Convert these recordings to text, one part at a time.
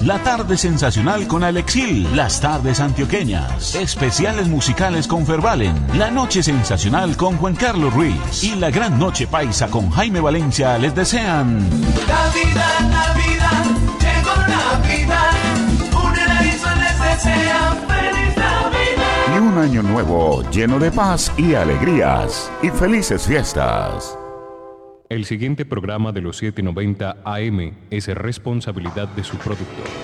La tarde sensacional con Alexil. Las tardes antioqueñas. Especiales musicales con Fervalen. La noche sensacional con Juan Carlos Ruiz. Y la gran noche paisa con Jaime Valencia les desean. Navidad, Navidad, llegó Navidad. Un les desea feliz Navidad. Y un año nuevo lleno de paz y alegrías. Y felices fiestas. El siguiente programa de los 790 AM es responsabilidad de su productor.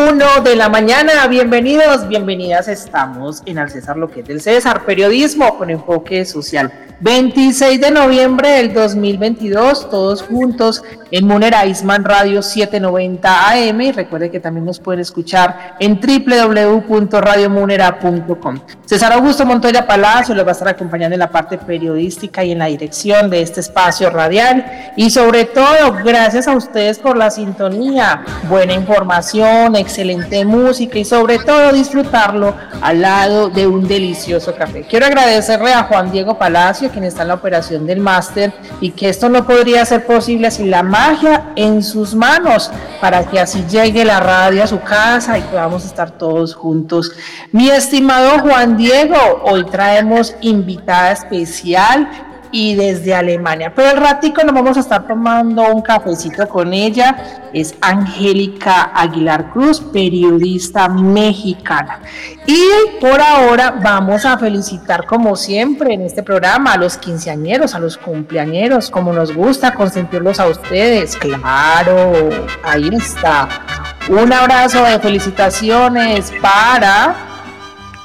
7.1 de la mañana, bienvenidos, bienvenidas, estamos en Al César Lo que es del César, periodismo con enfoque social. 26 de noviembre del 2022, todos juntos en Munera Isman Radio 790 AM. Y recuerde que también nos pueden escuchar en www.radiomunera.com. César Augusto Montoya Palacio les va a estar acompañando en la parte periodística y en la dirección de este espacio radial. Y sobre todo, gracias a ustedes por la sintonía, buena información, excelente música y sobre todo disfrutarlo al lado de un delicioso café. Quiero agradecerle a Juan Diego Palacio quien está en la operación del máster y que esto no podría ser posible sin la magia en sus manos para que así llegue la radio a su casa y podamos estar todos juntos. Mi estimado Juan Diego, hoy traemos invitada especial y desde Alemania. Pero el ratico nos vamos a estar tomando un cafecito con ella. Es Angélica Aguilar Cruz, periodista mexicana. Y por ahora vamos a felicitar como siempre en este programa a los quinceañeros, a los cumpleañeros, como nos gusta consentirlos a ustedes. Claro, ahí está. Un abrazo de felicitaciones para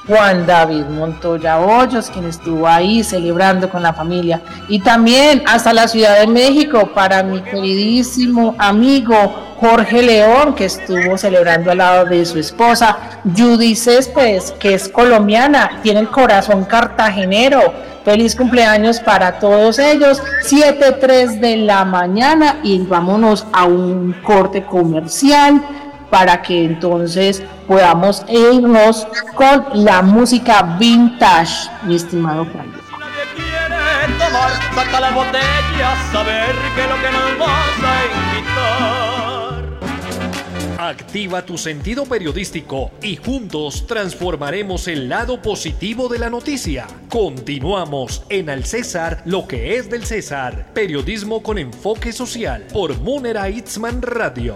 Juan David Montoya Hoyos, quien estuvo ahí celebrando con la familia. Y también hasta la Ciudad de México para mi queridísimo amigo Jorge León, que estuvo celebrando al lado de su esposa, Judy Céspedes, que es colombiana, tiene el corazón cartagenero. Feliz cumpleaños para todos ellos. 7.3 de la mañana y vámonos a un corte comercial para que entonces podamos irnos con la música vintage, mi estimado Frank. Activa tu sentido periodístico y juntos transformaremos el lado positivo de la noticia. Continuamos en Al César, lo que es del César. Periodismo con enfoque social por Munera Itzman Radio.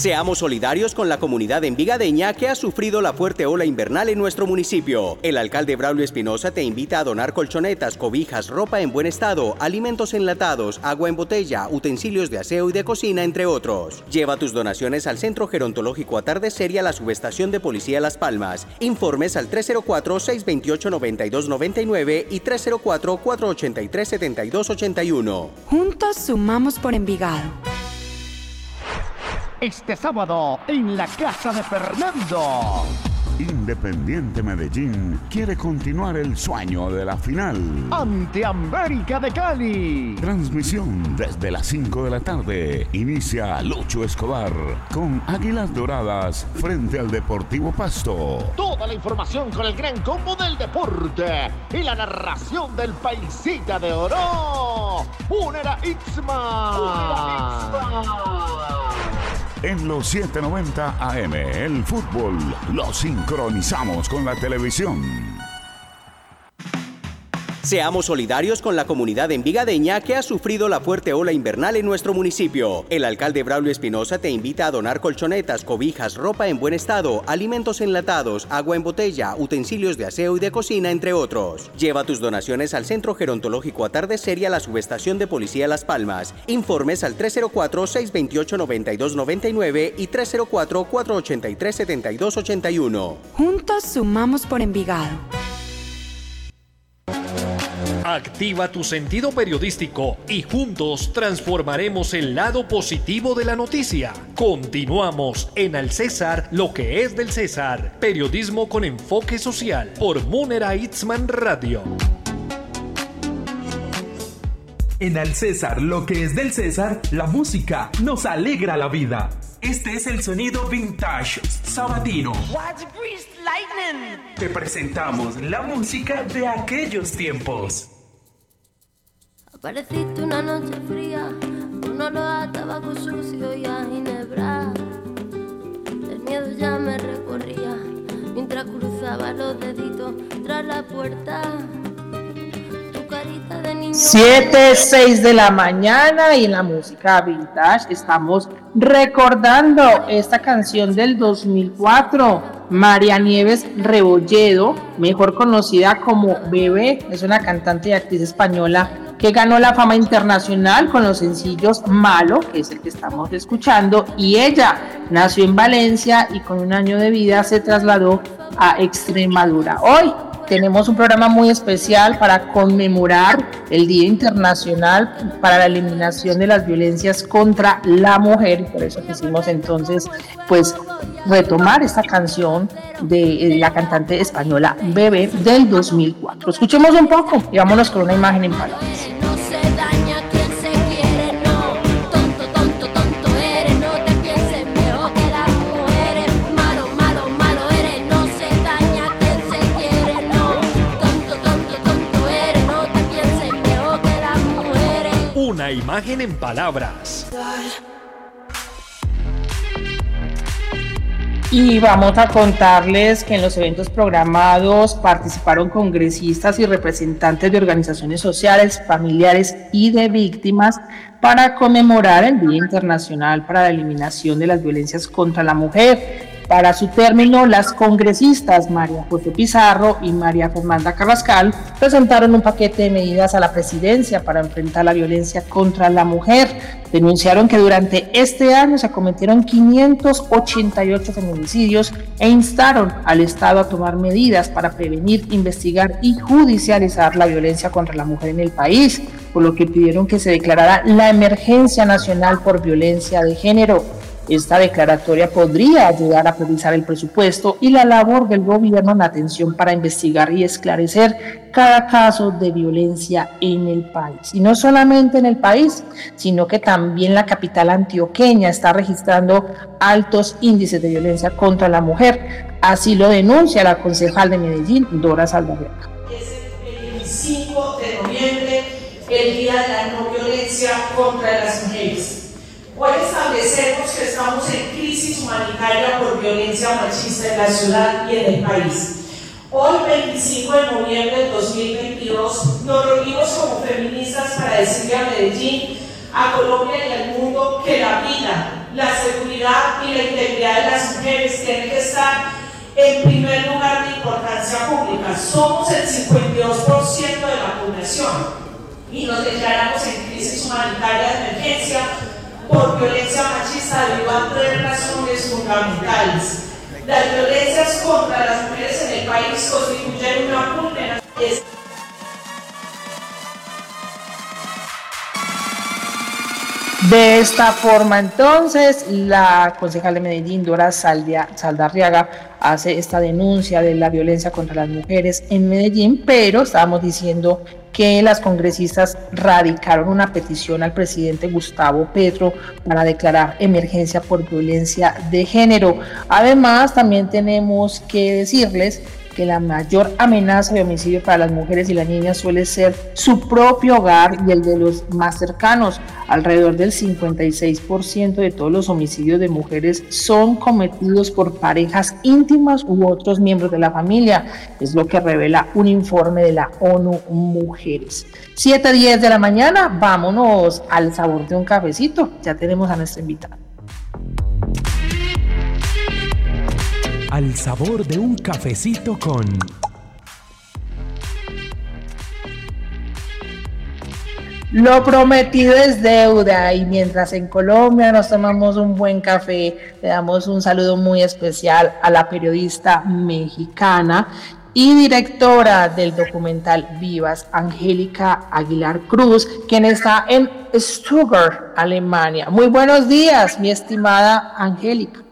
Seamos solidarios con la comunidad envigadeña que ha sufrido la fuerte ola invernal en nuestro municipio. El alcalde Braulio Espinosa te invita a donar colchonetas, cobijas, ropa en buen estado, alimentos enlatados, agua en botella, utensilios de aseo y de cocina, entre otros. Lleva tus donaciones al Centro Gerontológico Atardecer y a la Subestación de Policía Las Palmas. Informes al 304-628-9299 y 304-483-7281. Juntos sumamos por Envigado este sábado en la casa de Fernando. Independiente Medellín quiere continuar el sueño de la final. Ante América de Cali. Transmisión desde las 5 de la tarde. Inicia Lucho Escobar con Águilas Doradas frente al Deportivo Pasto. Toda la información con el gran combo del deporte y la narración del paisita de oro. Unera Ixma. Unera Ixma. En los 790 AM, el fútbol lo sincronizamos con la televisión. Seamos solidarios con la comunidad envigadeña que ha sufrido la fuerte ola invernal en nuestro municipio. El alcalde Braulio Espinosa te invita a donar colchonetas, cobijas, ropa en buen estado, alimentos enlatados, agua en botella, utensilios de aseo y de cocina, entre otros. Lleva tus donaciones al Centro Gerontológico Atardecer y a la Subestación de Policía Las Palmas. Informes al 304-628-9299 y 304-483-7281. Juntos sumamos por Envigado. Activa tu sentido periodístico y juntos transformaremos el lado positivo de la noticia. Continuamos en Al César, lo que es del César. Periodismo con enfoque social por Munera Itzman Radio. En Al César, lo que es del César, la música nos alegra la vida. Este es el sonido vintage sabatino. Te presentamos la música de aquellos tiempos. Apareciste una noche fría, un olor a tabaco sucio y a ginebra. El miedo ya me recorría mientras cruzaba los deditos tras la puerta. Tu carita de niño. 7, 6 de la mañana y en la música vintage estamos recordando esta canción del 2004. María Nieves Rebolledo, mejor conocida como Bebé, es una cantante y actriz española que ganó la fama internacional con los sencillos Malo, que es el que estamos escuchando, y ella nació en Valencia y con un año de vida se trasladó a Extremadura. Hoy tenemos un programa muy especial para conmemorar el Día Internacional para la Eliminación de las Violencias contra la Mujer. Por eso quisimos entonces, pues, retomar esta canción de la cantante española Bebe del 2004. Escuchemos un poco y vámonos con una imagen en palabras. Una imagen en palabras. Y vamos a contarles que en los eventos programados participaron congresistas y representantes de organizaciones sociales, familiares y de víctimas para conmemorar el Día Internacional para la Eliminación de las Violencias contra la Mujer. Para su término, las congresistas María José Pizarro y María Fernanda Carrascal presentaron un paquete de medidas a la presidencia para enfrentar la violencia contra la mujer. Denunciaron que durante este año se cometieron 588 feminicidios e instaron al Estado a tomar medidas para prevenir, investigar y judicializar la violencia contra la mujer en el país, por lo que pidieron que se declarara la emergencia nacional por violencia de género. Esta declaratoria podría ayudar a priorizar el presupuesto y la labor del gobierno en atención para investigar y esclarecer cada caso de violencia en el país. Y no solamente en el país, sino que también la capital antioqueña está registrando altos índices de violencia contra la mujer. Así lo denuncia la concejal de Medellín, Dora Saldarriaga. el 5 de noviembre, el Día de la No Violencia contra las Mujeres. Hoy establecemos que estamos en crisis humanitaria por violencia machista en la ciudad y en el país. Hoy, 25 de noviembre del 2022, nos reunimos como feministas para decirle a Medellín, a Colombia y al mundo que la vida, la seguridad y la integridad de las mujeres tienen que estar en primer lugar de importancia pública. Somos el 52% de la población y nos declaramos en crisis humanitaria de emergencia por violencia machista a tres razones fundamentales. Las violencias contra las mujeres en el país constituyen una vulneración. De esta forma, entonces, la concejal de Medellín, Dora Saldarriaga, hace esta denuncia de la violencia contra las mujeres en Medellín, pero estábamos diciendo que las congresistas radicaron una petición al presidente Gustavo Petro para declarar emergencia por violencia de género. Además, también tenemos que decirles que la mayor amenaza de homicidio para las mujeres y las niñas suele ser su propio hogar y el de los más cercanos. Alrededor del 56% de todos los homicidios de mujeres son cometidos por parejas íntimas u otros miembros de la familia. Es lo que revela un informe de la ONU Mujeres. 7.10 de la mañana, vámonos al sabor de un cafecito. Ya tenemos a nuestra invitada. Al sabor de un cafecito con... Lo prometido es deuda y mientras en Colombia nos tomamos un buen café, le damos un saludo muy especial a la periodista mexicana y directora del documental Vivas, Angélica Aguilar Cruz, quien está en Stuttgart, Alemania. Muy buenos días, mi estimada Angélica.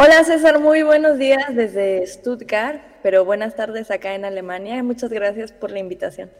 Hola César, muy buenos días desde Stuttgart, pero buenas tardes acá en Alemania. Muchas gracias por la invitación.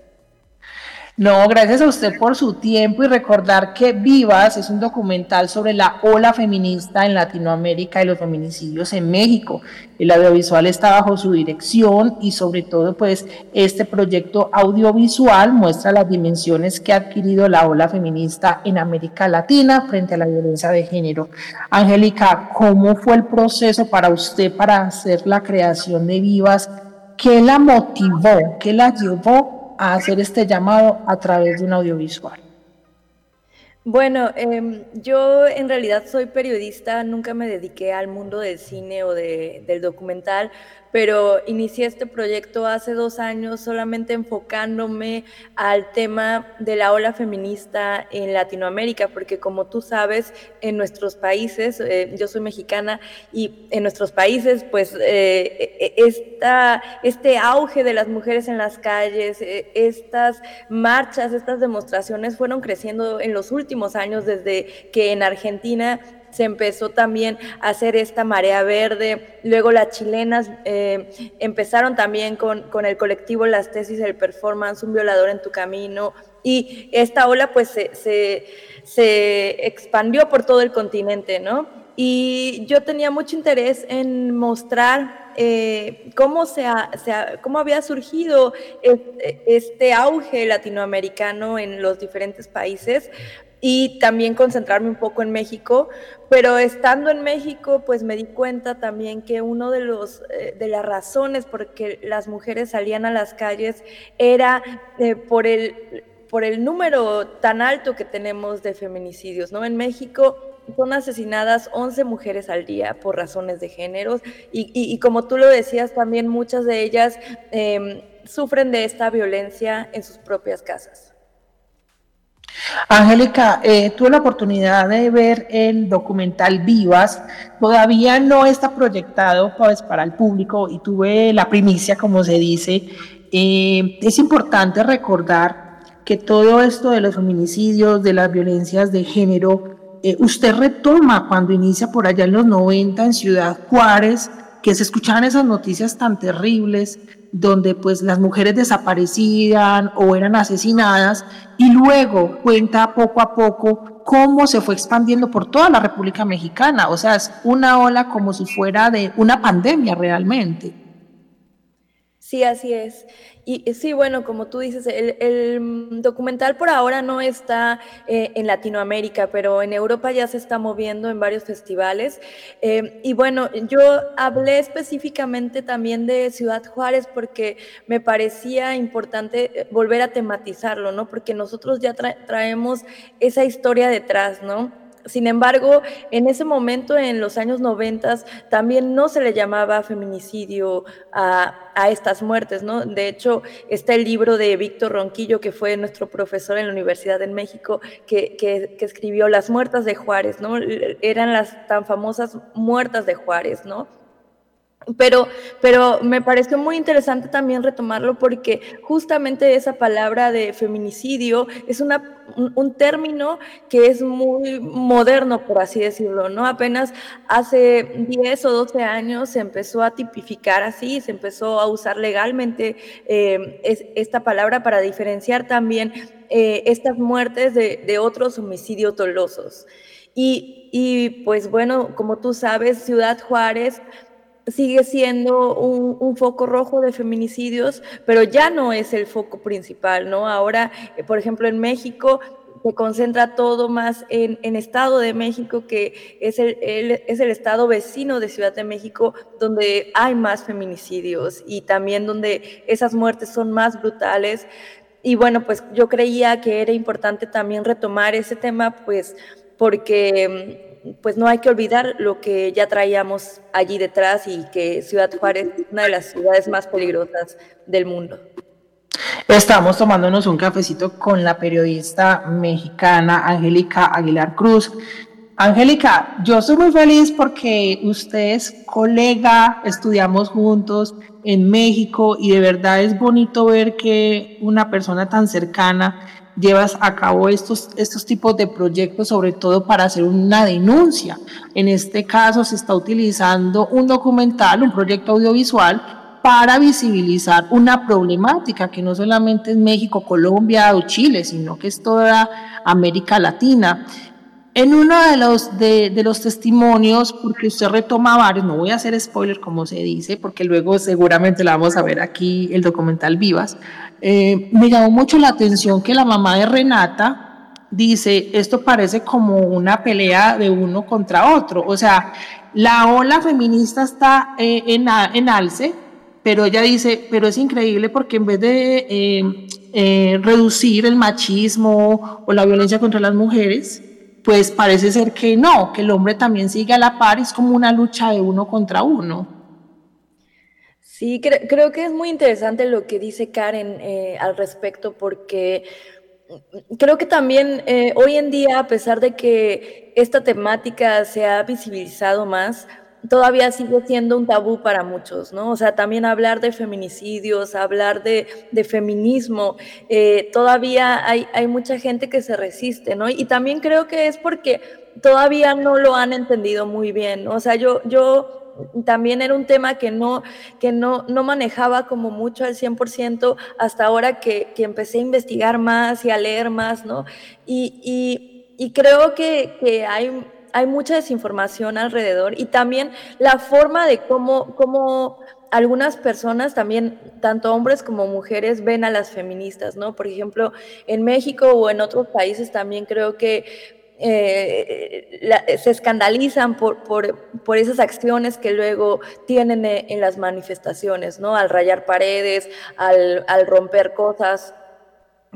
No, gracias a usted por su tiempo y recordar que Vivas es un documental sobre la ola feminista en Latinoamérica y los feminicidios en México. El audiovisual está bajo su dirección y sobre todo pues este proyecto audiovisual muestra las dimensiones que ha adquirido la ola feminista en América Latina frente a la violencia de género. Angélica, ¿cómo fue el proceso para usted para hacer la creación de Vivas? ¿Qué la motivó? ¿Qué la llevó a hacer este llamado a través de un audiovisual? Bueno, em, yo en realidad soy periodista, nunca me dediqué al mundo del cine o de, del documental, pero inicié este proyecto hace dos años solamente enfocándome al tema de la ola feminista en Latinoamérica, porque como tú sabes, en nuestros países, eh, yo soy mexicana y en nuestros países, pues eh, e, e, esta, este auge de las mujeres en las calles, eh, estas marchas, estas demostraciones fueron creciendo en los últimos años desde que en Argentina se empezó también a hacer esta marea verde. Luego las chilenas eh, empezaron también con, con, el colectivo Las Tesis del Performance, Un Violador en tu Camino. Y esta ola pues se, se, expandió por todo el continente, ¿no? Y yo tenía mucho interés en mostrar eh, cómo, se, se cómo había surgido este, este auge latinoamericano en los diferentes países, y también concentrarme un poco en México, pero estando en México pues me di cuenta también que uno de los eh, de las razones por que las mujeres salían a las calles era eh, por el por el número tan alto que tenemos de feminicidios, ¿no? En México son asesinadas 11 mujeres al día por razones de género y, y, como tú lo decías también muchas de ellas em, sufren de esta violencia en sus propias casas. Angélica, eh, tuve la oportunidad de ver el documental Vivas, todavía no está proyectado pues, para el público y tuve la primicia, como se dice. Eh, es importante recordar que todo esto de los feminicidios, de las violencias de género, eh, usted retoma cuando inicia por allá en los 90 en Ciudad Juárez, que se escuchaban esas noticias tan terribles donde pues las mujeres desaparecían o eran asesinadas y luego cuenta poco a poco cómo se fue expandiendo por toda la República Mexicana, o sea, es una ola como si fuera de una pandemia realmente. Sí, así es. Y sí, bueno, como tú dices, el, documental por ahora no está eh, en Latinoamérica, pero en Europa ya se está moviendo en varios festivales. Eh, y bueno, yo hablé específicamente también de Ciudad Juárez porque me parecía importante volver a tematizarlo, ¿no? Porque nosotros ya traemos esa historia detrás, ¿no? Sin embargo, en ese momento, en los años 90, también no se le llamaba feminicidio a, estas muertes, ¿no? De hecho, está el libro de Víctor Ronquillo, que fue nuestro profesor en la Universidad de México, que, que, escribió Las muertas de Juárez, ¿no? Eran las tan famosas muertas de Juárez, ¿no? Pero, pero me pareció muy interesante también retomarlo porque justamente esa palabra de feminicidio es una, un, término que es muy moderno, por así decirlo, ¿no? Apenas hace 10 o 12 años se empezó a tipificar así, se empezó a usar legalmente eh, esta palabra para diferenciar también eh, estas muertes de, de otros homicidios dolosos. Y, y pues bueno, como tú sabes, Ciudad Juárez sigue siendo un, foco rojo de feminicidios, pero ya no es el foco principal, ¿no? Ahora, eh, por ejemplo, en México se concentra todo más en, Estado de México, que es el, es el estado vecino de Ciudad de México, donde hay más feminicidios y también donde esas muertes son más brutales. Y bueno, pues yo creía que era importante también retomar ese tema, pues porque pues no hay que olvidar lo que ya traíamos allí detrás y que Ciudad Juárez es una de las ciudades más peligrosas del mundo. Estamos tomándonos un cafecito con la periodista mexicana Angélica Aguilar Cruz. Angélica, yo soy muy feliz porque usted es colega, estudiamos juntos en México y de verdad es bonito ver que una persona tan cercana llevas a cabo estos, estos tipos de proyectos, sobre todo para hacer una denuncia. En este caso se está utilizando un documental, un proyecto audiovisual para visibilizar una problemática que no solamente es México, Colombia o Chile, sino que es toda América Latina. En uno de los, de, los testimonios, porque usted retoma varios, no voy a hacer spoiler como se dice, porque luego seguramente la vamos a ver aquí el documental Vivas, eh, me llamó mucho la atención que la mamá de Renata dice, esto parece como una pelea de uno contra otro. O sea, la ola feminista está eh, en, en, alce, pero ella dice, pero es increíble porque en vez de eh, reducir el machismo o la violencia contra las mujeres, pues parece ser que no, que el hombre también sigue a la par, es como una lucha de uno contra uno. Sí, creo que es muy interesante lo que dice Karen eh, al respecto porque mm, creo que también eh, hoy en día, a pesar de que esta temática se ha visibilizado más, todavía sigue siendo un tabú para muchos, ¿no? O sea, también hablar de feminicidios, hablar de, feminismo, eh, todavía hay, mucha gente que se resiste, ¿no? Y también creo que es porque todavía no lo han entendido muy bien, O sea, yo, yo también era un tema que no, que no, no manejaba como mucho al 100% hasta ahora que, que, empecé a investigar más y a leer más, ¿no? Y, y, y creo que, que, hay, hay mucha desinformación alrededor y también la forma de cómo, cómo algunas personas también, tanto hombres como mujeres, ven a las feministas, ¿no? Por ejemplo, en México o en otros países también creo que eh, se escandalizan por, por, esas acciones que luego tienen e, en las manifestaciones, ¿no? Al rayar paredes, al, romper cosas,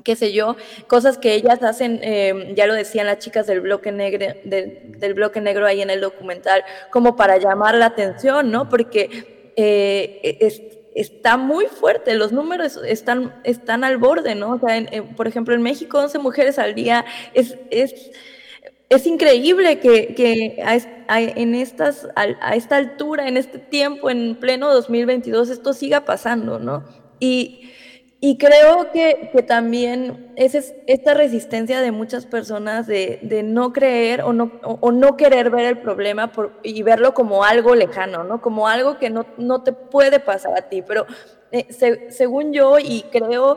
qué sé yo, cosas que ellas hacen, em, ya lo decían las chicas del bloque negro, del bloque negro ahí en el documental, como para llamar la atención, ¿no? Porque eh, está muy fuerte, los números están, están al borde, ¿no? O sea, por ejemplo, en México 11 mujeres al día es, es es increíble que, a, en estas, a, esta altura, en este tiempo, en pleno 2022, esto siga pasando, ¿no? Y, creo que, también es, esta resistencia de muchas personas de, no creer o no, no, querer ver el problema y verlo como algo lejano, ¿no? Como algo que no, no te puede pasar a ti. Pero eh, según yo, y creo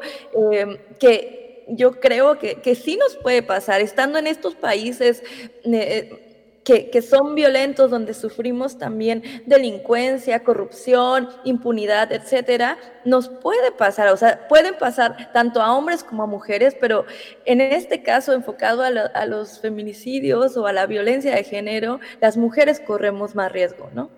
eh, que yo creo que, que sí nos puede pasar, estando en estos países eh, que, son violentos, donde sufrimos también delincuencia, corrupción, impunidad, etcétera, nos puede pasar, o sea, pueden pasar tanto a hombres como a mujeres, pero en este caso enfocado a, a los feminicidios o a la violencia de género, las mujeres corremos más riesgo, ¿no?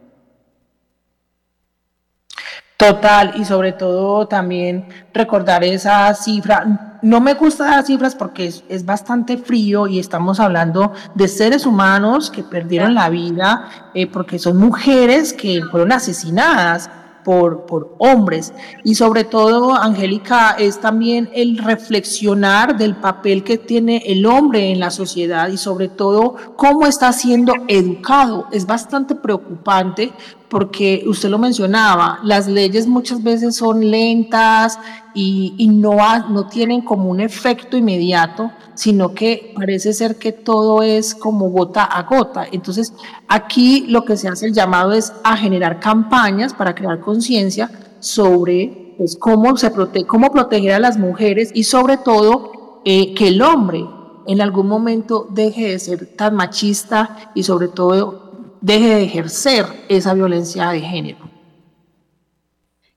Total, y sobre todo también recordar esa cifra. No me gustan las cifras porque es, bastante frío y estamos hablando de seres humanos que perdieron la vida eh, porque son mujeres que fueron asesinadas por, por hombres. Y sobre todo, Angélica, es también el reflexionar del papel que tiene el hombre en la sociedad y sobre todo cómo está siendo educado. Es bastante preocupante porque usted lo mencionaba, las leyes muchas veces son lentas y, no, tienen como un efecto inmediato, sino que parece ser que todo es como gota a gota. Entonces, aquí lo que se hace el llamado es a generar campañas para crear conciencia sobre pues, cómo, se cómo proteger a las mujeres y sobre todo eh, que el hombre en algún momento deje de ser tan machista y sobre todo deje de ejercer esa violencia de género.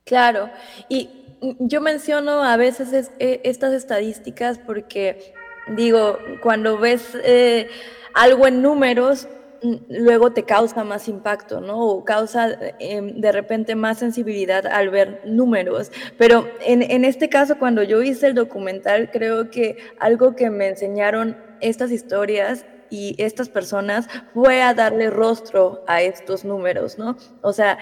Claro, y yo menciono a veces e, estas estadísticas porque digo, cuando ves eh, algo en números, luego te causa más impacto, ¿no? O causa em, de repente más sensibilidad al ver números. Pero en, en, este caso, cuando yo hice el documental, creo que algo que me enseñaron estas historias y estas personas fue a darle rostro a estos números, ¿no? O sea,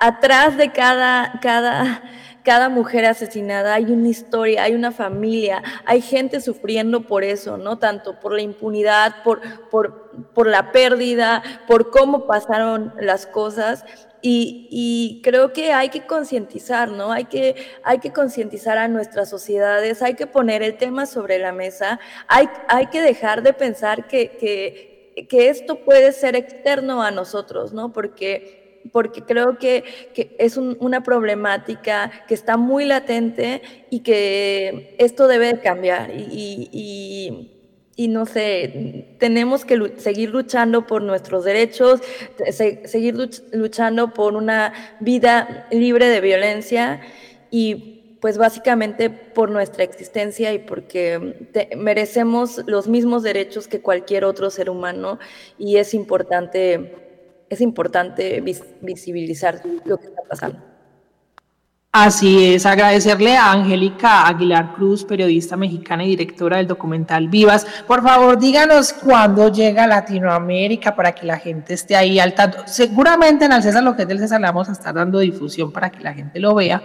atrás de cada, cada cada mujer asesinada, hay una historia, hay una familia, hay gente sufriendo por eso, ¿no? Tanto por la impunidad, por, por, por la pérdida, por cómo pasaron las cosas. Y, creo que hay que concientizar, ¿no? Hay que, hay que concientizar a nuestras sociedades, hay que poner el tema sobre la mesa, hay, hay que dejar de pensar que, que, que esto puede ser externo a nosotros, ¿no? Porque porque creo que, es una problemática que está muy latente y que esto debe cambiar. Y, no sé, tenemos que seguir luchando por nuestros derechos, seguir luchando por una vida libre de violencia y pues básicamente por nuestra existencia y porque merecemos los mismos derechos que cualquier otro ser humano y es importante es importante visibilizar lo que está pasando. Así es, agradecerle a Angélica Aguilar Cruz, periodista mexicana y directora del documental Vivas. Por favor, díganos cuándo llega a Latinoamérica para que la gente esté ahí al tanto. Seguramente en el César, lo que es del César, le vamos a estar dando difusión para que la gente lo vea.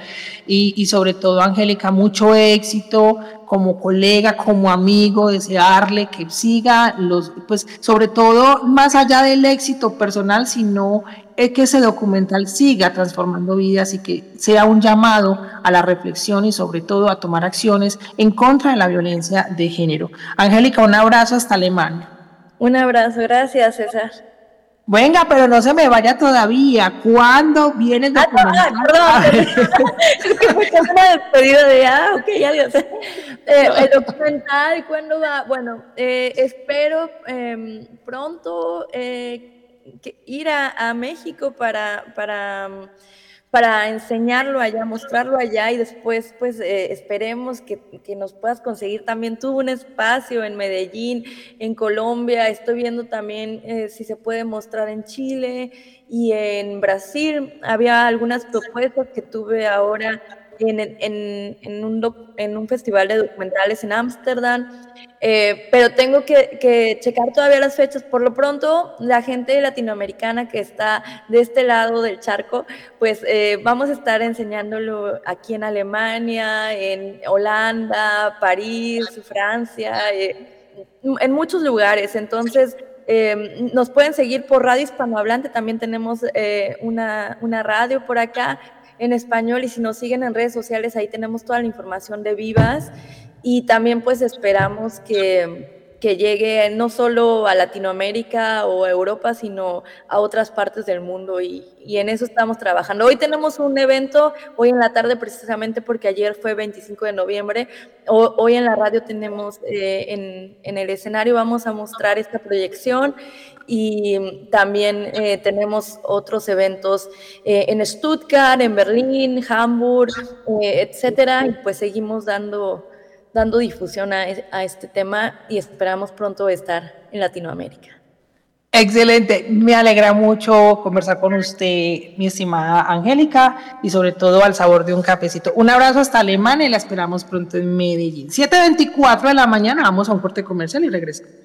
Y, y sobre todo, Angélica, mucho éxito como colega, como amigo, desearle que siga los, pues sobre todo más allá del éxito personal, sino es que ese documental siga transformando vidas y que sea un llamado a la reflexión y sobre todo a tomar acciones en contra de la violencia de género. Angélica, un abrazo hasta Alemania. Un abrazo, gracias César. Venga, pero no se me vaya todavía. ¿Cuándo viene el ah, documental? Ah, perdón, es que fue una despedida de, ah, ok, adiós. Eh, el documental, ¿cuándo va? Bueno, eh, espero eh, pronto eh, ir a, México para, para, para, enseñarlo allá, mostrarlo allá y después pues eh, esperemos que, que, nos puedas conseguir también tú un espacio en Medellín, en Colombia, estoy viendo también eh, si se puede mostrar en Chile y en Brasil. Había algunas propuestas que tuve ahora en, en, en, un, en un festival de documentales en Ámsterdam, eh, pero tengo que, que, checar todavía las fechas. Por lo pronto, la gente latinoamericana que está de este lado del charco, pues eh, vamos a estar enseñándolo aquí en Alemania, en Holanda, París, Francia, eh, en muchos lugares. Entonces, nos pueden seguir por Radio Hispanohablante, también tenemos una, una radio por acá en español y si nos siguen en redes sociales, ahí tenemos toda la información de Vivas. Y también pues esperamos que, que llegue no solo a Latinoamérica o a Europa, sino a otras partes del mundo. Y, y, en eso estamos trabajando. Hoy tenemos un evento, hoy en la tarde precisamente porque ayer fue 25 de noviembre, hoy en la radio tenemos eh, en, en el escenario, vamos a mostrar esta proyección y también eh, tenemos otros eventos eh, en Stuttgart, en Berlín, Hamburg, eh, etcétera, y pues seguimos dando, dando difusión a, este tema y esperamos pronto estar en Latinoamérica. Excelente, me alegra mucho conversar con usted, mi estimada Angélica, y sobre todo al sabor de un cafecito. Un abrazo hasta Alemania y la esperamos pronto en Medellín. 7.24 de la mañana, vamos a un corte comercial y regresamos.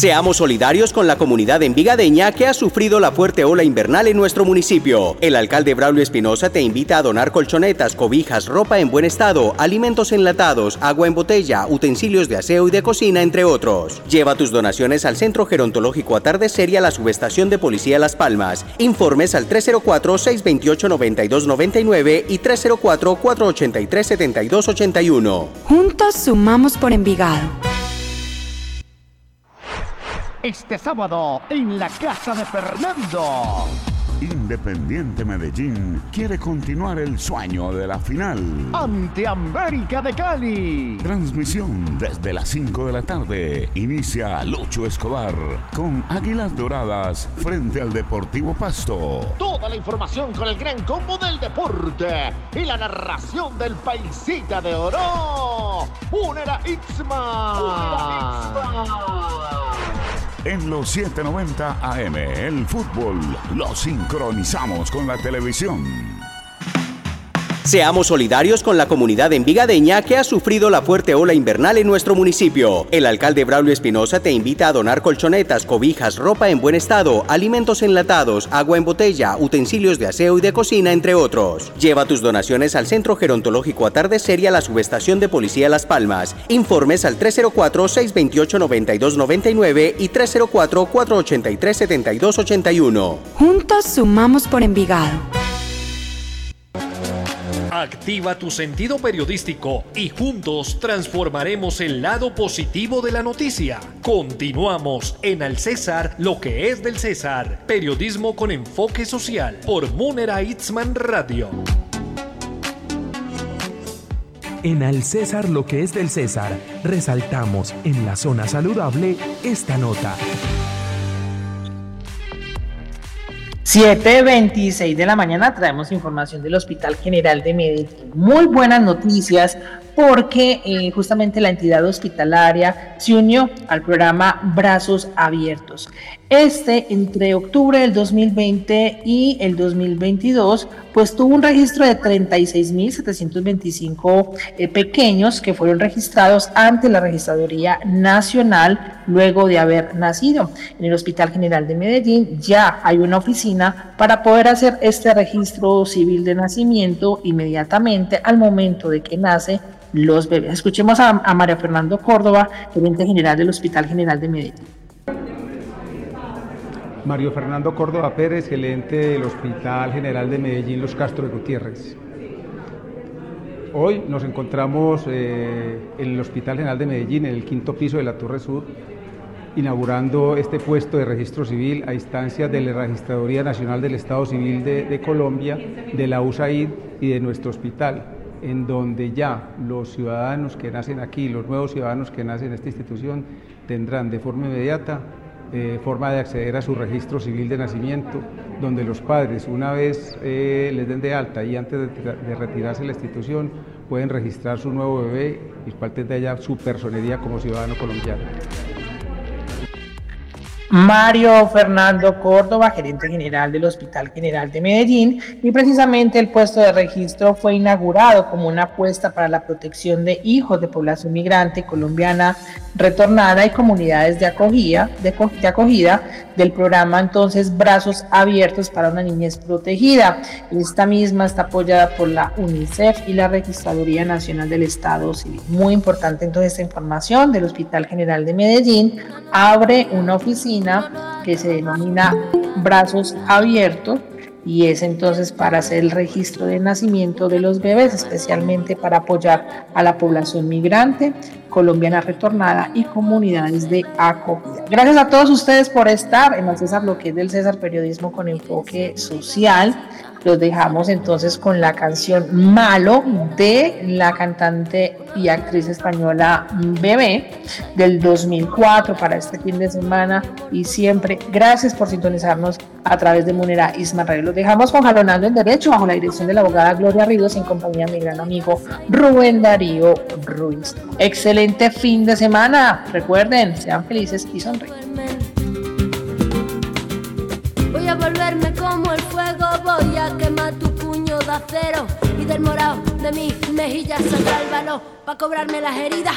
Seamos solidarios con la comunidad envigadeña que ha sufrido la fuerte ola invernal en nuestro municipio. El alcalde Braulio Espinosa te invita a donar colchonetas, cobijas, ropa en buen estado, alimentos enlatados, agua en botella, utensilios de aseo y de cocina, entre otros. Lleva tus donaciones al Centro Gerontológico Atardecer y a la Subestación de Policía Las Palmas. Informes al 304-628-9299 y 304-483-7281. Juntos sumamos por Envigado. Este sábado en la casa de Fernando. Independiente Medellín quiere continuar el sueño de la final. Ante América de Cali. Transmisión desde las 5 de la tarde. Inicia Lucho Escobar con Águilas Doradas frente al Deportivo Pasto. Toda la información con el gran combo del deporte y la narración del paisita de oro. Unera Ixma. En los 790 AM, el fútbol lo sincronizamos con la televisión. Seamos solidarios con la comunidad envigadeña que ha sufrido la fuerte ola invernal en nuestro municipio. El alcalde Braulio Espinosa te invita a donar colchonetas, cobijas, ropa en buen estado, alimentos enlatados, agua en botella, utensilios de aseo y de cocina, entre otros. Lleva tus donaciones al Centro Gerontológico Atardecer y a la Subestación de Policía Las Palmas. Informes al 304-628-9299 y 304-483-7281. Juntos sumamos por Envigado. Activa tu sentido periodístico y juntos transformaremos el lado positivo de la noticia. Continuamos en Al César, lo que es del César. Periodismo con enfoque social por Munera Itzman Radio. En Al César, lo que es del César, resaltamos en la zona saludable esta nota. 7.26 de la mañana traemos información del Hospital General de Medellín. Muy buenas noticias porque eh, justamente la entidad hospitalaria se unió al programa Brazos Abiertos. Este entre octubre del 2020 y el 2022 pues tuvo un registro de 36.725 eh, pequeños que fueron registrados ante la Registraduría Nacional luego de haber nacido. En el Hospital General de Medellín ya hay una oficina para poder hacer este registro civil de nacimiento inmediatamente al momento de que nace los bebés. Escuchemos a, María Fernando Córdoba, gerente general del Hospital General de Medellín. Mario Fernando Córdoba Pérez, gerente del Hospital General de Medellín Los Castro de Gutiérrez. Hoy nos encontramos eh, en el Hospital General de Medellín, en el quinto piso de la Torre Sur, inaugurando este puesto de registro civil a instancias de la Registraduría Nacional del Estado Civil de, de Colombia, de la USAID y de nuestro hospital, en donde ya los ciudadanos que nacen aquí, los nuevos ciudadanos que nacen en esta institución, tendrán de forma inmediata eh, forma de acceder a su registro civil de nacimiento, donde los padres, una vez eh, les den de alta y antes de, retirarse de la institución, pueden registrar su nuevo bebé, el cual tendrá ya su personería como ciudadano colombiano. Mario Fernando Córdoba, gerente general del Hospital General de Medellín, y precisamente el puesto de registro fue inaugurado como una apuesta para la protección de hijos de población migrante colombiana retornada y comunidades de acogida, de, de acogida del programa entonces Brazos Abiertos para una Niñez Protegida. Esta misma está apoyada por la UNICEF y la Registraduría Nacional del Estado Civil. Muy importante entonces esta información del Hospital General de Medellín. Abre una oficina que se denomina Brazos Abiertos y es entonces para hacer el registro de nacimiento de los bebés, especialmente para apoyar a la población migrante colombiana retornada y comunidades de acogida. Gracias a todos ustedes por estar en el César, lo que es del César Periodismo con enfoque social. Los dejamos entonces con la canción Malo de la cantante y actriz española Bebé del 2004 para este fin de semana y siempre gracias por sintonizarnos a través de Munera Isma. Los dejamos con Jalonando en Derecho bajo la dirección de la abogada Gloria Ríos en compañía de mi gran amigo Rubén Darío Ruiz. Excelente fin de semana. Recuerden, sean felices y sonríen. Voy a quemar tu puño de acero y del morado de mis mejillas saldrá el para cobrarme las heridas.